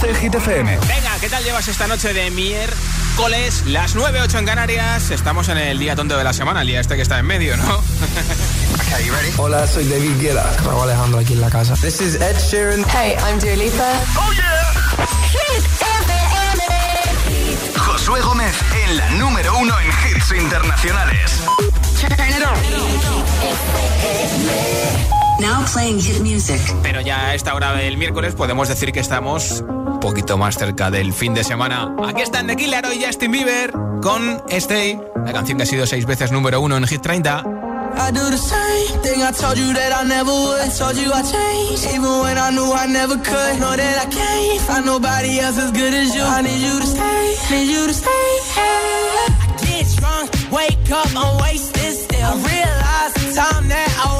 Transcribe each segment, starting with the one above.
de Hit FM. Venga, ¿qué tal llevas esta noche de miércoles? Las 9.08 en Canarias. Estamos en el día tonto de la semana, el día este que está en medio, ¿no? okay, you ready? Hola, soy David Guetta. Raúl Alejandro aquí en la casa. This is Ed Sheeran. Hey, I'm Dua Lipa. Oh yeah. Hit FM. Josué Gómez en la número uno en hits internacionales. Turn it on. Now playing hit music. Pero ya a esta hora del miércoles podemos decir que estamos un poquito más cerca del fin de semana. Aquí están The Killer y Justin Bieber con Stay, la canción que ha sido seis veces número uno en Hit 30. I do the same thing I told you that I never would. I told you I changed, even when I knew I never could. Know that I can't find nobody else as good as you. I need you to stay, need you to stay. I get drunk, wake up, I'm wasted still. I realize the time that I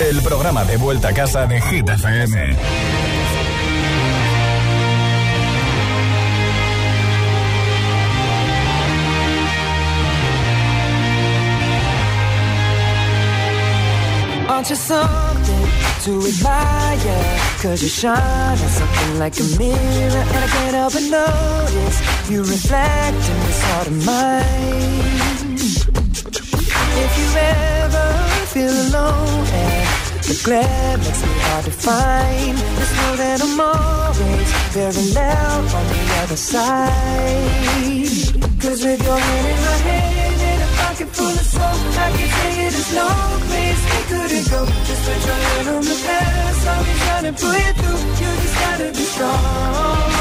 El programa de vuelta a casa de Hit FM. Aren't you something to admire? Cause you shine at something like a mirror And I can't help but notice You reflect in this heart of mine If you ever feel alone And the glare makes me hard to find. Just know that I'm always very loud on the other side. Cause with your hand in my hand and a pocket full of soap I can tell you there's no place we couldn't go. Just put your hand on the past I'll be trying to pull you through. You just gotta be strong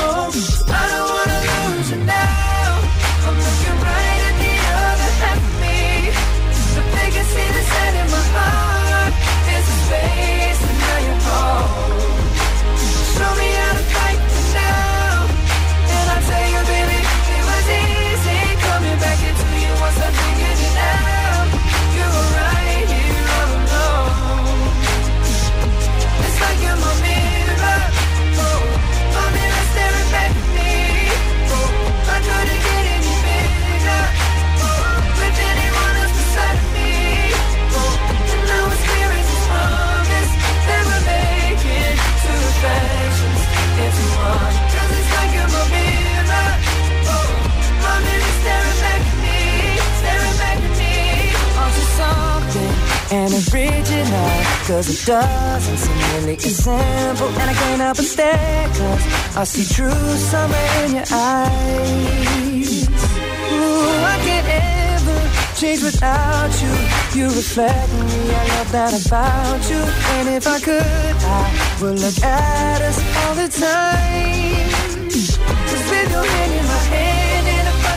doesn't seem really as simple And I can't help but stare Cause I see true summer in your eyes. Ooh, I can't ever change without you. You reflect me, I love that about you. And if I could, I would look at us all the time. Cause with your hand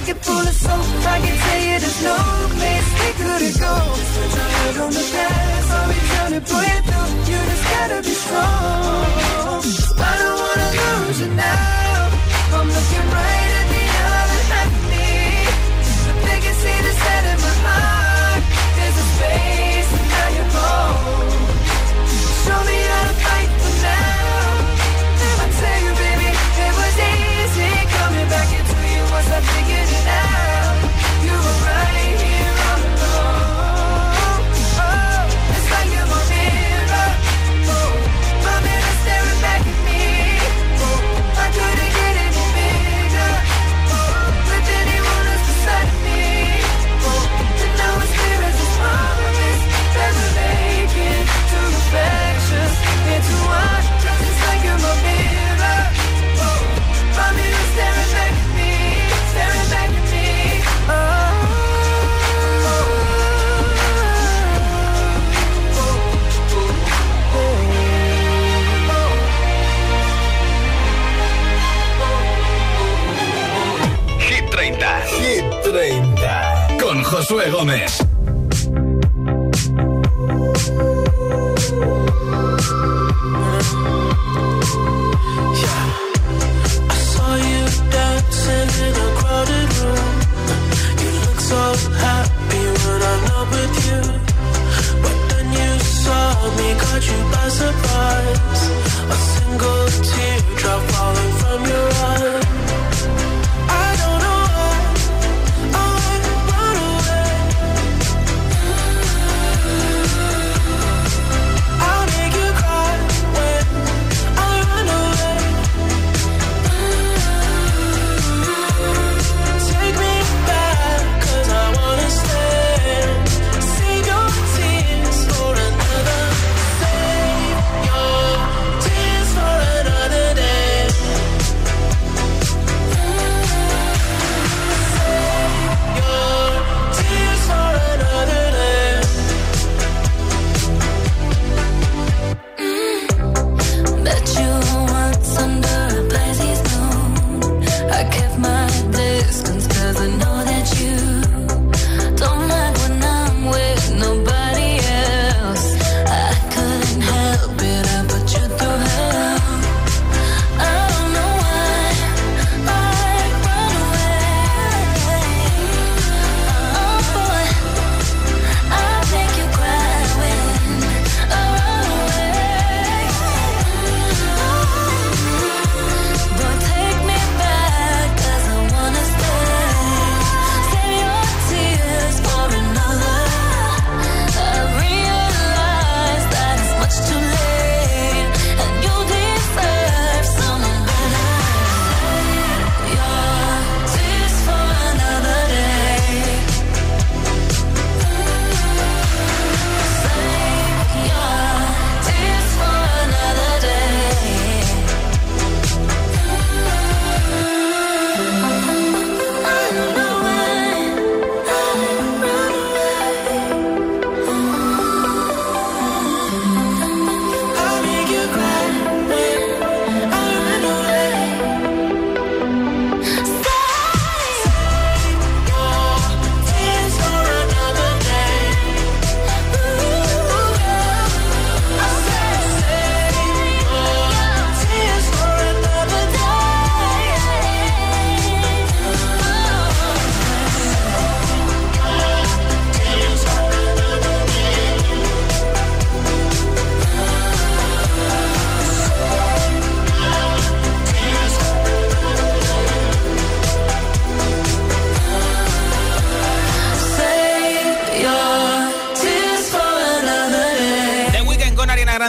could pull a soap, I could tell you there's no place we couldn't go. Put your head on the past, I'll be trying to pull you through. You just gotta be strong. I don't wanna lose you now. I'm looking right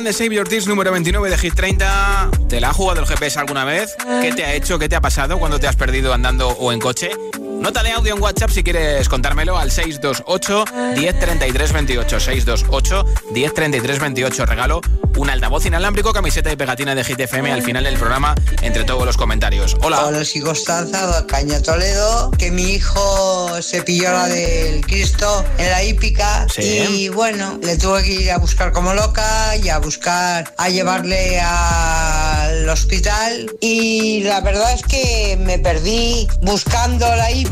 de Save Your Tears número 29 de Hit 30. ¿Te la ha jugado el GPS alguna vez? ¿Qué te ha hecho? ¿Qué te ha pasado cuando te has perdido andando o en coche? Nota audio en WhatsApp si quieres contármelo al 628 1033 28. 628 1033 28. Regalo un altavoz inalámbrico, camiseta y pegatina de GTFM al final del programa entre todos los comentarios. Hola. Hola, soy Constanza, Caña Toledo, que mi hijo se pilló la del Cristo en la hípica y bueno, le tuve que ir a buscar como loca y a buscar, a llevarle al hospital y la verdad es que me perdí buscando la hípica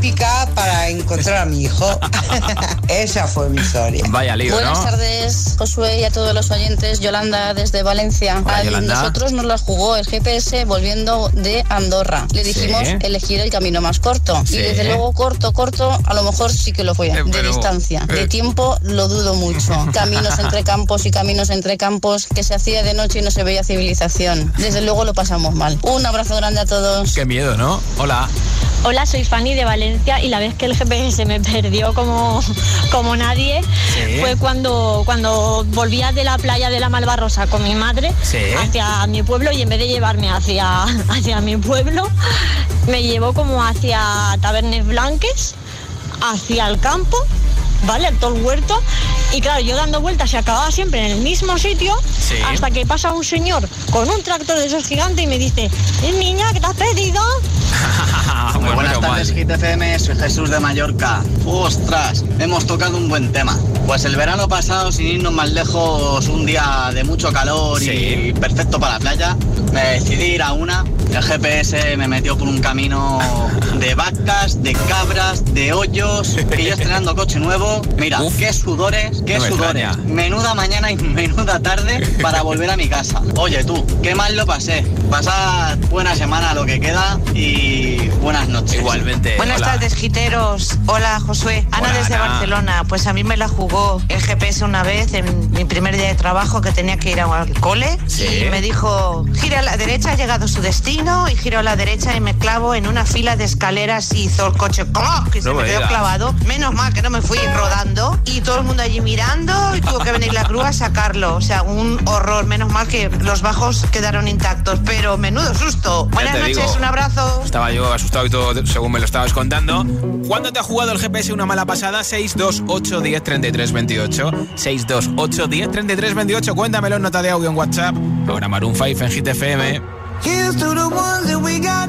para encontrar a mi hijo. Esa fue mi historia. Vaya lío, Buenas tardes, Josué y a todos los oyentes. Yolanda desde Valencia. a nosotros nos la jugó el GPS volviendo de Andorra. Le dijimos elegir el camino más corto. Y desde luego corto, corto, a lo mejor sí que lo fue. Eh, de distancia. De eh. tiempo lo dudo mucho. Caminos entre campos y caminos entre campos que se hacía de noche y no se veía civilización. Desde luego lo pasamos mal. Un abrazo grande a todos. Qué miedo, ¿no? Hola. Hola, soy Fanny de Valencia y la vez que el GPS me perdió como, como nadie fue cuando, cuando volvía de la playa de la Malvarrosa con mi madre hacia mi pueblo y en vez de llevarme hacia, hacia mi pueblo, me llevó como hacia Tabernes Blanques, hacia el campo ¿vale? Todo el huerto. Y claro, yo dando vueltas se acababa siempre en el mismo sitio hasta que pasa un señor con un tractor de esos gigantes y me dice, niña, ¿qué te has pedido? Muy buenas tardes, GTFM. Soy Jesús de Mallorca. ¡Ostras! Hemos tocado un buen tema. Pues el verano pasado, sin irnos más lejos, un día de mucho calor y perfecto para la playa, me decidí ir a una. El GPS me metió por un camino de vacas, de cabras, de hoyos. Y yo estrenando coche nuevo. Mira, qué sudores, qué sudores. Menuda mañana y menuda tarde para volver a mi casa. Oye tú, qué mal lo pasé. Pasad buena semana lo que queda y buenas noches. Igualmente. Buenas tardes, giteros. Hola, Josué. Ana desde Barcelona. Pues a mí me la jugó el GPS una vez en mi primer día de trabajo que tenía que ir al cole. Y me dijo, gira a la derecha, ha llegado su destino. Y giro a la derecha y me clavo en una fila de escaleras y hizo el coche que se me, quedó clavado. Menos mal que no me fui rodando. Y todo el mundo allí mirando y tuvo que venir la grúa a sacarlo. O sea, un horror. Menos mal que los bajos quedaron intactos. Pero menudo susto. Buenas noches, un abrazo. Estaba yo asustado y todo según me lo estabas contando. ¿Cuándo te ha jugado el GPS una mala pasada? 628 10 33 28. 628 10 33 28. Cuéntamelo en nota de audio en WhatsApp. Ahora Maroon 5 en Hit FM. Here's to the ones that we got.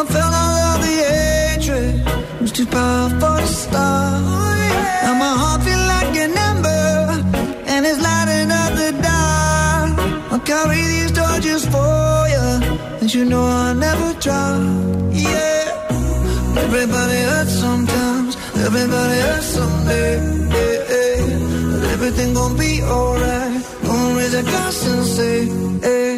I felt all of the hatred was too powerful to stop. Now my heart feel like an ember, and it's lighting up the dark. I'll carry these torches for you, and you know I'll never drop. Yeah, everybody hurts sometimes. Everybody hurts someday. Yeah, yeah. But everything gon' be alright. Gonna raise a glass and say, hey.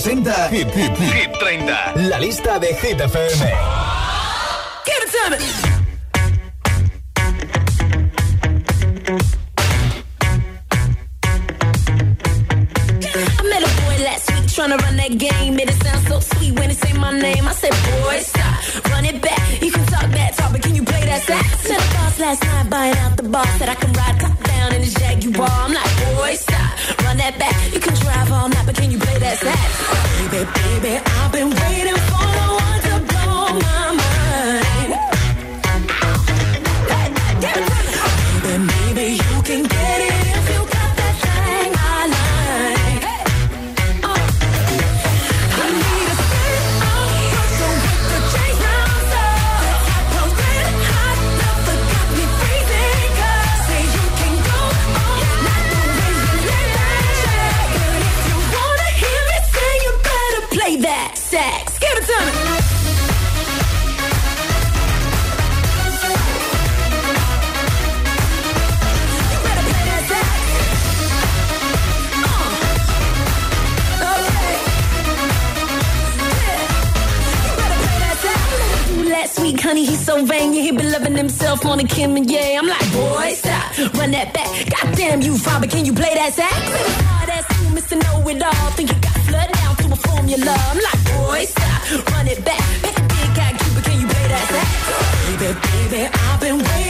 Gómez representa Hit, Hit, Hit 30. La lista de Hit FM. Give it to me. I met a boy last week tryna run that game. Made it sound so sweet when he say my name. I said, boy, stop, run it back. You can talk that talk, but can you play that sax? Met a boss last night buying out the bar. Said I can ride top down in his Jaguar. I'm like, boy, stop, run that back. You can drive all night, but can you play that sax? Baby, baby, I've been sweet honey, he's so vain. Yeah, he be loving himself on a Kim and yeah. I'm like, boy, stop, run that back. Goddamn you, father, can you play that sax? Hard ass you, Mr. Know It All. Think you got flood down to a formula. I'm like, boy, stop, run it back. Make a big guy, Cuba, can you play that sax? Baby, baby, I've been waiting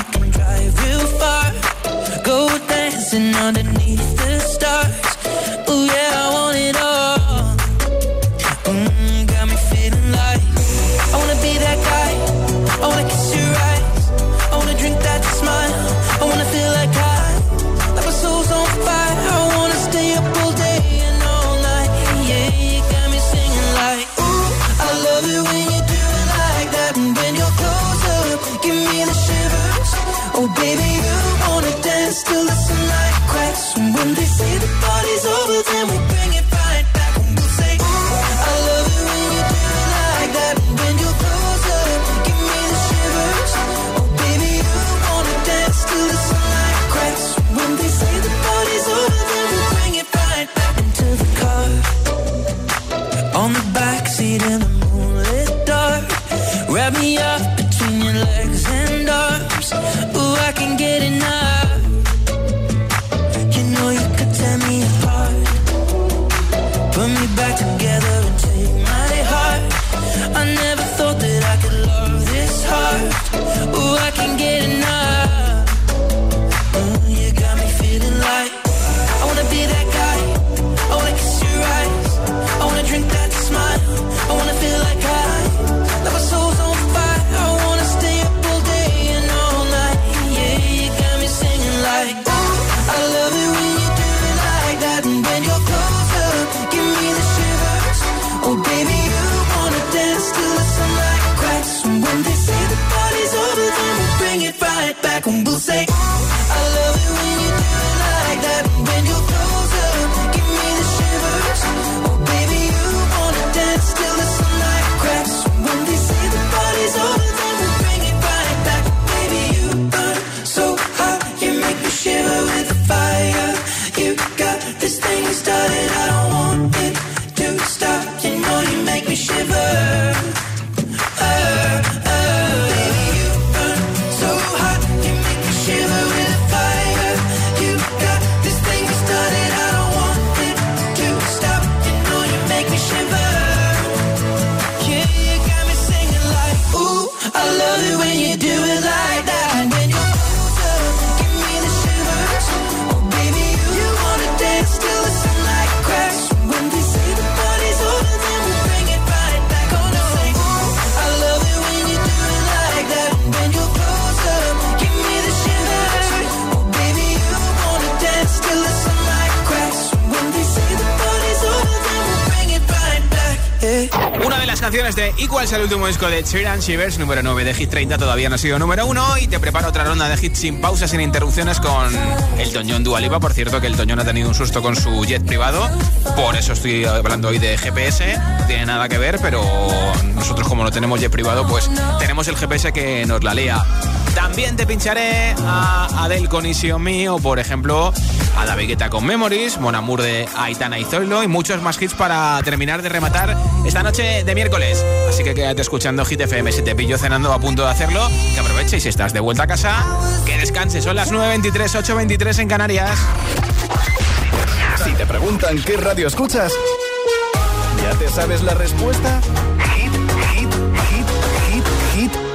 Missing all the back together and take my heart. I never thought that I could love this hard. Ooh, I can get enough. Canciones de Igual es el último disco de Sheeran Shivers, número 9 de Hit 30, todavía no ha sido número 1 y te preparo otra ronda de hits sin pausas, sin interrupciones con el Toñón Dualipa. Por cierto, que el Toñón ha tenido un susto con su jet privado, por eso estoy hablando hoy de GPS, no tiene nada que ver, pero nosotros como no tenemos jet privado, pues tenemos el GPS que nos la lía. También te pincharé a Adele con Easy Me o, por ejemplo, a David Guetta con Memories, Monamur de Aitana y Zoilo y muchos más hits para terminar de rematar esta noche de miércoles. Así que quédate escuchando Hit FM si te pillo cenando a punto de hacerlo, que aproveche y si estás de vuelta a casa, que descanse. Son las 9.23, 8.23 en Canarias. Si te preguntan qué radio escuchas, ¿ya te sabes la respuesta?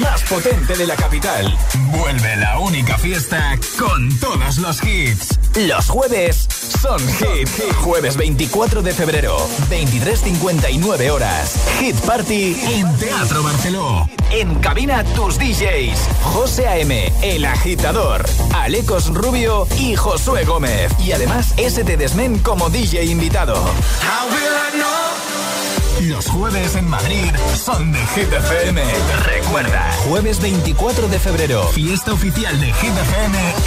Más potente de la capital. Vuelve la única fiesta con todos los hits. Los jueves son hit. Jueves 24 de febrero, 23.59 horas. Hit Party en Teatro Barceló. En cabina tus DJs. José A.M., El Agitador, Alecos Rubio y Josué Gómez. Y además, ST Desmen como DJ invitado. Los jueves en Madrid son de Hit. Recuerda, jueves 24 de febrero, fiesta oficial de Hit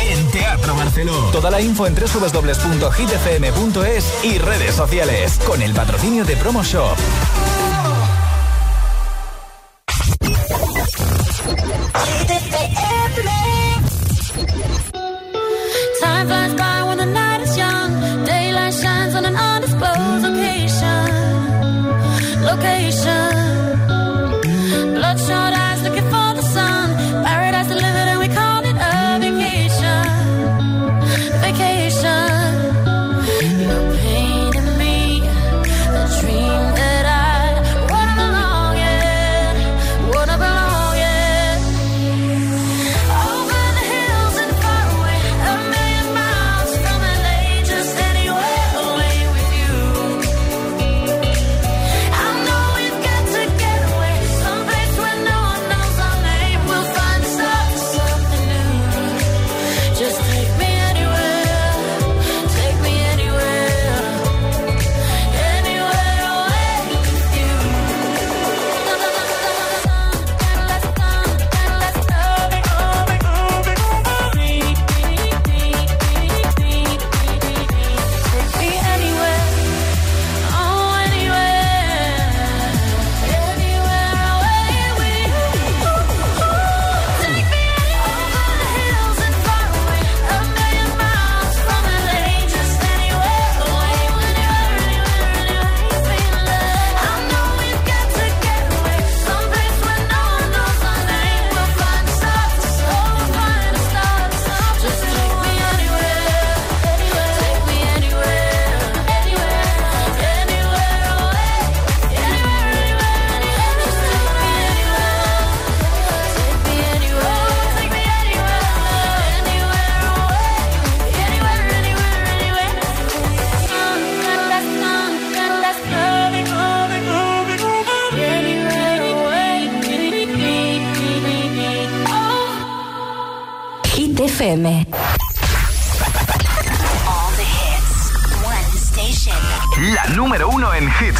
en Teatro Barceló. Toda la info en www.hitfm.es y redes sociales. Con el patrocinio de Promo Shop.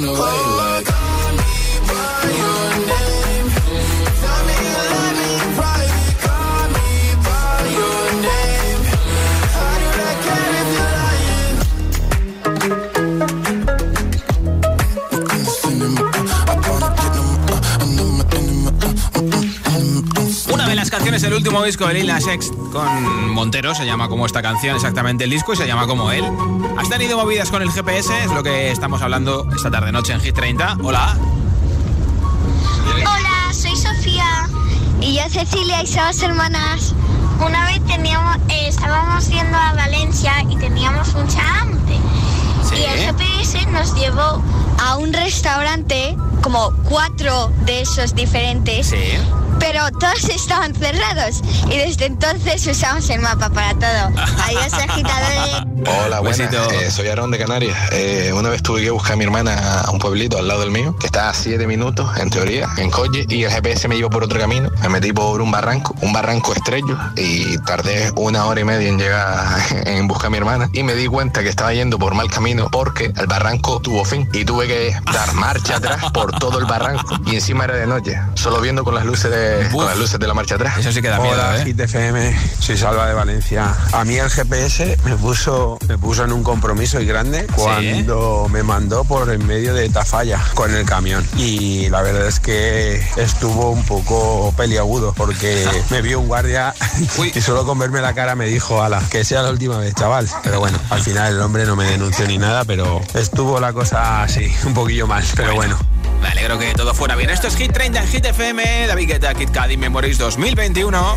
On the way. Del último disco de Lil Nas X con Montero, se llama como esta canción exactamente el disco y se llama como él. ¿Has tenido movidas con el GPS? Es lo que estamos hablando esta tarde noche en Hit 30. Hola. Hola, soy Sofía. Y yo Cecilia y somos hermanas. Una vez teníamos, eh, estábamos yendo a Valencia y teníamos mucha hambre. Y el GPS nos llevó a un restaurante, como cuatro de esos diferentes. Sí. Pero todos estaban cerrados y desde entonces usamos el mapa para todo. Adiós, agitadores. Hola, buenas. Eh, soy Aarón de Canarias. Eh, una vez tuve que buscar a mi hermana a un pueblito al lado del mío, que está a 7 minutos, en teoría, en coche, y el GPS me llevó por otro camino. Me metí por un barranco, un barranco estrello, y tardé una hora y media en llegar en buscar a mi hermana. Y me di cuenta que estaba yendo por mal camino porque el barranco tuvo fin y tuve que dar marcha atrás por todo el barranco. Y encima era de noche, solo viendo con las luces de, con las luces de la marcha atrás. Eso sí que da miedo, Hola, ¿eh? Soy Salva de Valencia. A mí el GPS me puso, me puso en un compromiso y grande cuando me mandó por en medio de Tafalla con el camión. Y la verdad es que estuvo un poco peliagudo porque me vio un guardia y solo con verme la cara me dijo, ala, que sea la última vez, chaval. Pero bueno, al final el hombre no me denunció ni nada, pero estuvo la cosa así, un poquillo mal, pero bueno. Me alegro que todo fuera bien. Esto es Hit 30 en Hit FM, David Guetta, Kid Cudi Memories 2021.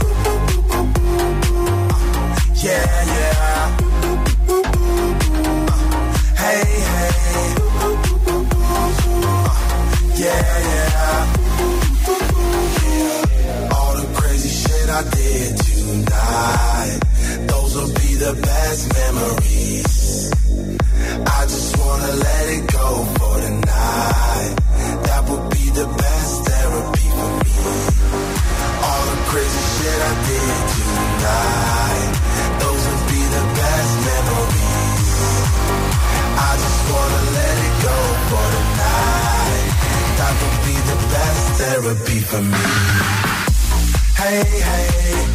Yeah, yeah. Hey, hey. Yeah, yeah. All the crazy shit I did tonight. Those will be the best memories. I just wanna let it go for the night. That would be the best therapy for me. All the crazy shit I did tonight. Therapy for me. Hey, hey.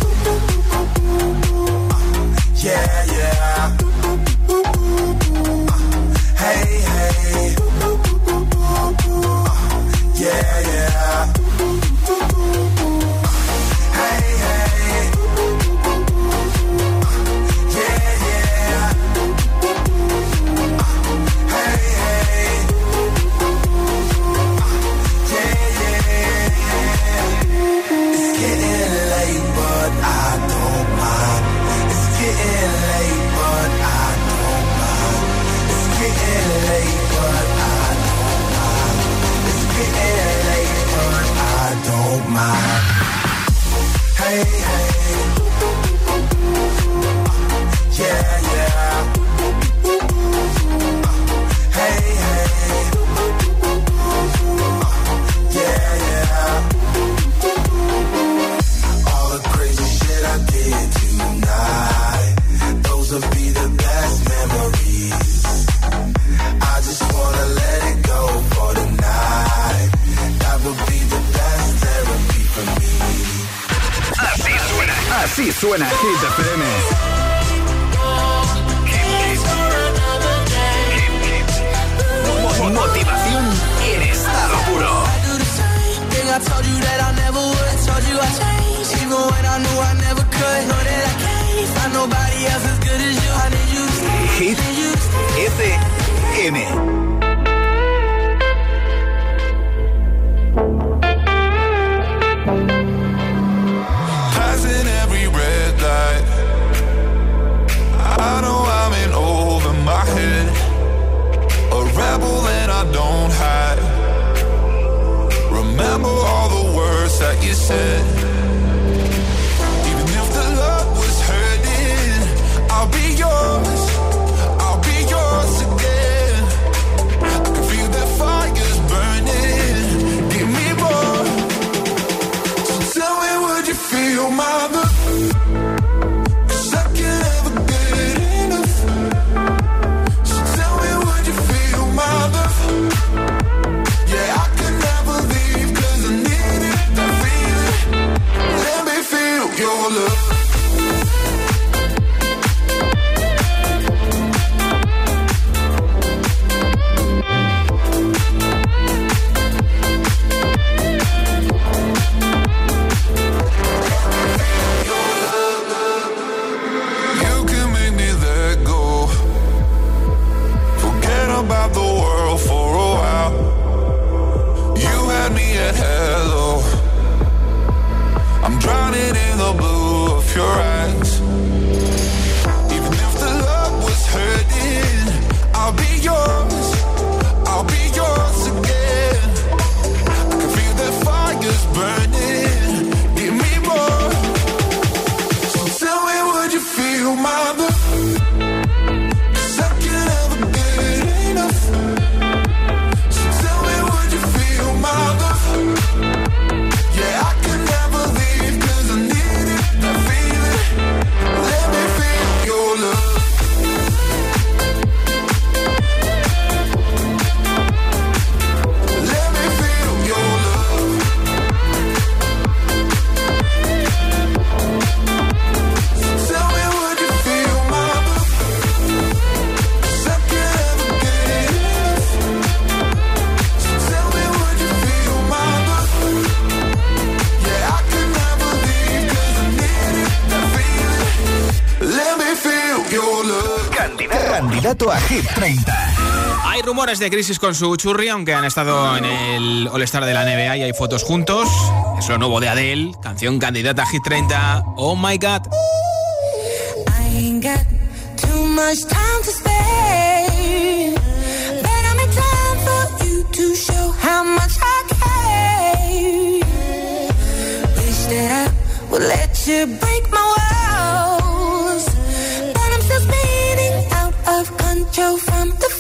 Yeah, yeah. Suena Hit FM. Motivación en estado puro. Hit FM. Hay rumores de crisis con su churri, aunque han estado en el All-Star de la NBA y hay fotos juntos. Es lo nuevo de Adele, canción candidata a Hit 30. Oh my god. I ain't got too much time to spare. But I'm in time for you to show how much I care. Wish that I would let you break my walls. Control from the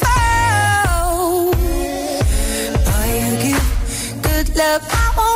love, I won't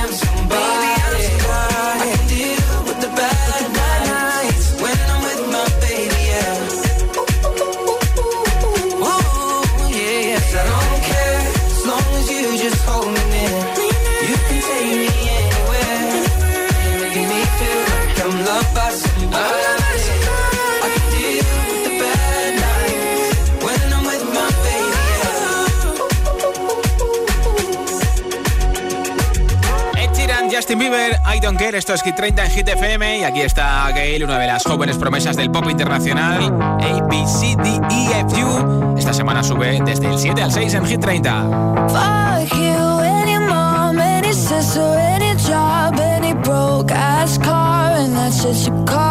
Don't Care, esto es Hit 30 en Hit FM y aquí está Gail, una de las jóvenes promesas del pop internacional, A, E. Esta semana sube desde el 7 al 6 en Hit 30. Fuck you, any mom, any sister, any job, any broke ass car, and that's just you call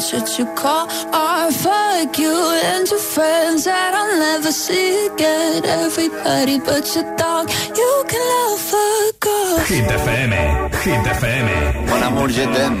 what you call art. Fuck you and your friends that I'll never see again. Everybody but your dog, you can love a girl. Hit FM, Hit FM. Bon amour, je t'aime.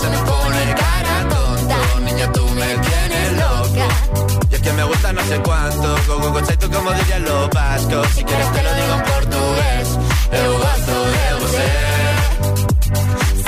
se me pone cara tonto. Niña, tú me tienes loca. Y es que me gusta no sé cuánto, go, go, tú como dirían los vascos. Si quieres te lo digo en portugués, eu gosto de você.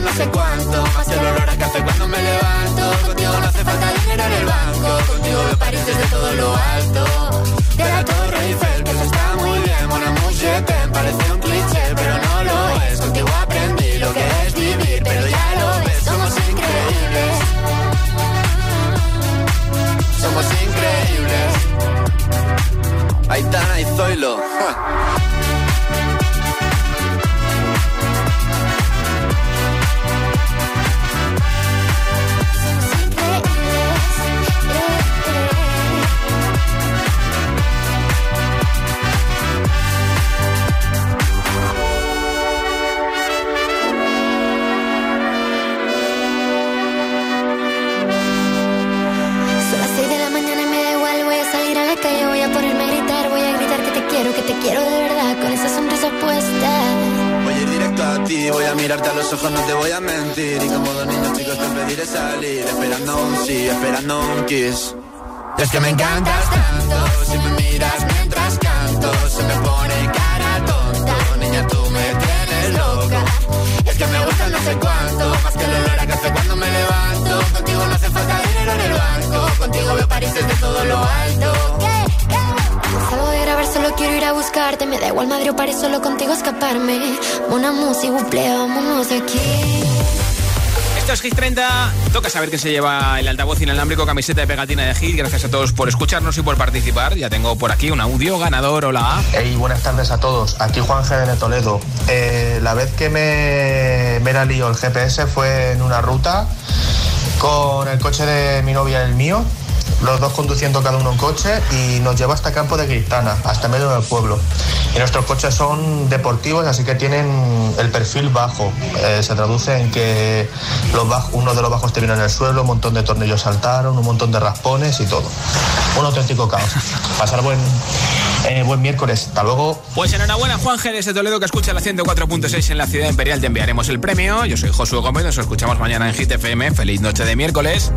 me no sé cuánto. Más el olor a café cuando me levanto. Contigo no hace falta dinero en el banco. Contigo veo París desde todo lo alto. De la Torre Eiffel Que eso está muy bien. Amour, je t'aime Parece un cliché Pero no lo es. Contigo aprendí lo que es vivir Pero ya lo ves. Somos increíbles. Somos increíbles. Aitana y Zoilo. Ja. Es que me encantas tanto, si me miras mientras canto, se me pone cara tonta. Niña, tú me tienes loca. Es que me gusta no sé cuánto, más que el olor a café cuando me levanto. Contigo no hace falta dinero en el banco, contigo veo París desde todo lo alto. Salgo de grabar, solo quiero ir a buscarte. Me da igual Madrid o París, solo contigo escaparme. Una música, buple, vámonos aquí. Esto es Hit 30. Toca saber que se lleva el altavoz inalámbrico, camiseta de pegatina de Hit. Gracias a todos por escucharnos y por participar. Ya tengo por aquí un audio ganador. Hola. Hey, buenas tardes a todos. Aquí Juan G. de Toledo. Eh, la vez que me, me la lío el GPS fue en una ruta con el coche de mi novia y el mío. Los dos conduciendo cada uno un coche y nos lleva hasta Campo de Cristana, hasta medio del pueblo. Y nuestros coches son deportivos, así que tienen el perfil bajo. Eh, se traduce en que los uno de los bajos te viene en el suelo, un montón de tornillos saltaron, un montón de raspones y todo. Un auténtico caos. Pasar buen, eh, buen miércoles. Hasta luego. Pues enhorabuena, Juan G. desde Toledo, que escucha la 104.6 en la ciudad imperial. Te enviaremos el premio. Yo soy Josué Gómez. Nos escuchamos mañana en Hit FM. Feliz noche de miércoles.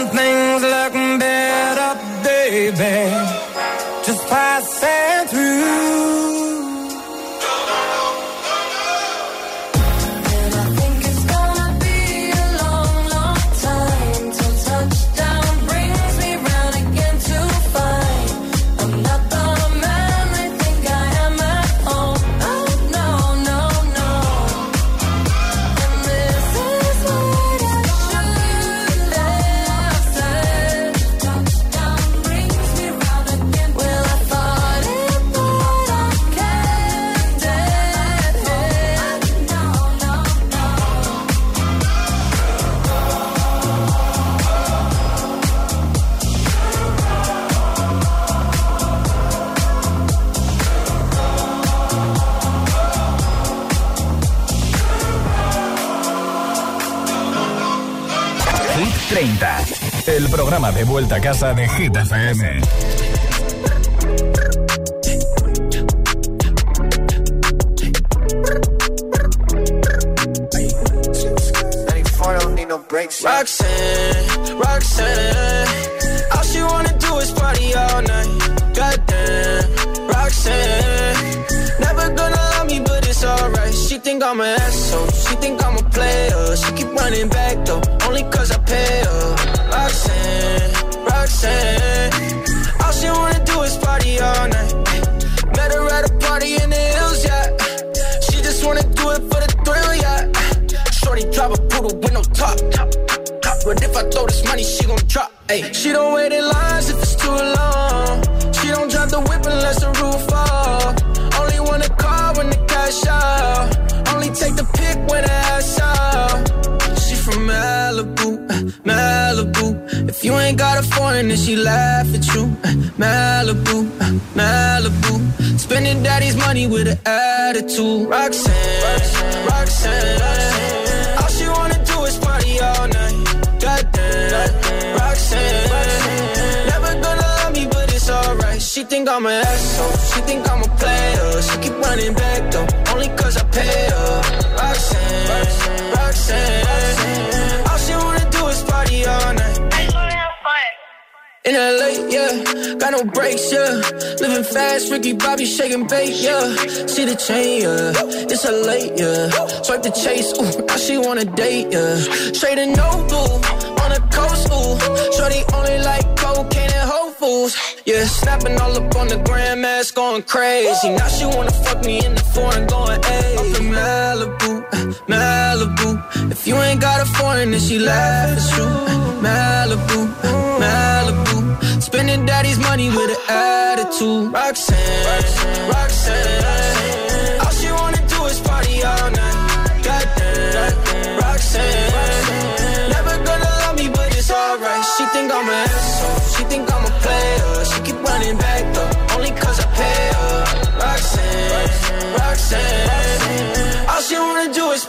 Some things look better, baby. Just pass it. De vuelta a casa de Hit FM. Roxanne, Roxanne, all she wanna do is party all night. Goddamn, Roxanne, never gonna love me, but it's alright. She think I'm an asshole, she think I'm a player. She keep running back though, only cause I pay Roxanne. All she wanna do is party all night. Met her at a party in the hills, yeah. She just wanna do it for the thrill, yeah. Shorty drive a poodle with no top. But if I throw this money, she gon' drop. Ay. She don't wait in lines if it's too long. She don't drive the whip unless the foreign, then she laugh at you. Uh, Malibu, uh, Malibu. Spending daddy's money with an attitude. Roxanne, Roxanne, Roxanne. All she wanna do is party all night. Goddamn, Roxanne. Roxanne. Never gonna love me, but it's alright. She think I'm an asshole. She think I'm a player. She keep running back though, only cause I pay her. Roxanne, Roxanne, Roxanne. All she wanna do is party all night. In LA, yeah, got no brakes, yeah. Living fast, Ricky Bobby shaking bait, yeah. See the chain, yeah. It's a late, yeah. Swipe the chase, ooh, now she wanna date, yeah. Straight and no on the coast, ooh. Shorty only like cocaine and Whole Foods, yeah. Snapping all up on the grandmas, going crazy. Now she wanna fuck me in the foreign, going, hey. Up in Malibu, Malibu. If you ain't got a foreign, then she laugh, it's true. Malibu, Malibu. Spending daddy's money with an attitude. Roxanne, Roxanne, Roxanne. All she wanna do is party all night. Goddamn, Roxanne. Roxanne. Never gonna love me, but it's alright. She think I'm an asshole. She think I'm a player. She keep running back though, only cause I pay her. Roxanne, Roxanne. All she wanna do